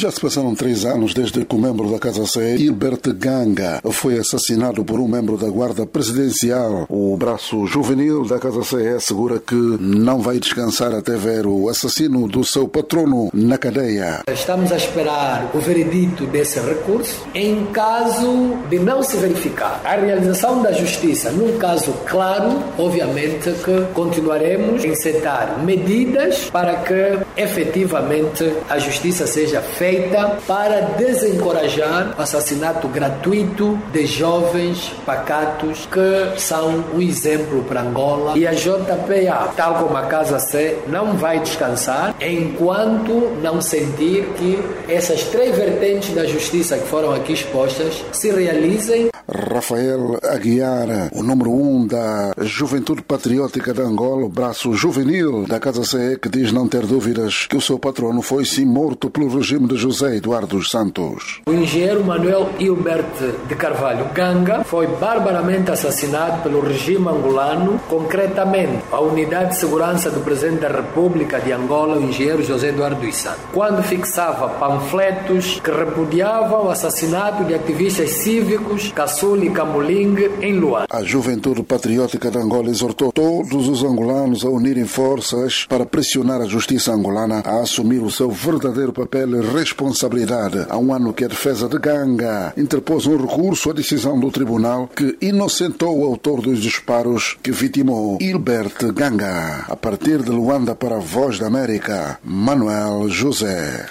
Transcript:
Já se passaram três anos desde que o membro da Casa C, Hilbert Ganga, foi assassinado por um membro da Guarda Presidencial. O braço juvenil da Casa C assegura que não vai descansar até ver o assassino do seu patrono na cadeia. Estamos a esperar o veredito desse recurso. Em caso de não se verificar a realização da justiça num caso claro, obviamente que continuaremos a incitar medidas para que efetivamente a justiça seja feita para desencorajar o assassinato gratuito de jovens pacatos que são um exemplo para Angola. E a JPA, tal como a Casa C, não vai descansar enquanto não sentir que essas três vertentes da justiça que foram aqui expostas se realizem. Rafael Aguiar, o número um da Juventude Patriótica de Angola, o braço juvenil da Casa C, que diz não ter dúvidas que o seu patrono foi sim morto pelo regime de José Eduardo dos Santos. O engenheiro Manuel Hilbert de Carvalho Ganga foi barbaramente assassinado pelo regime angolano, concretamente a Unidade de Segurança do Presidente da República de Angola, o engenheiro José Eduardo Santos, quando fixava panfletos que repudiavam o assassinato de ativistas cívicos Camuling em Luanda. A Juventude Patriótica de Angola exortou todos os angolanos a unirem forças para pressionar a justiça angolana a assumir o seu verdadeiro papel e responsabilidade. Há um ano que a defesa de Ganga interpôs um recurso à decisão do tribunal que inocentou o autor dos disparos que vitimou Hilbert Ganga. A partir de Luanda para a Voz da América, Manuel José.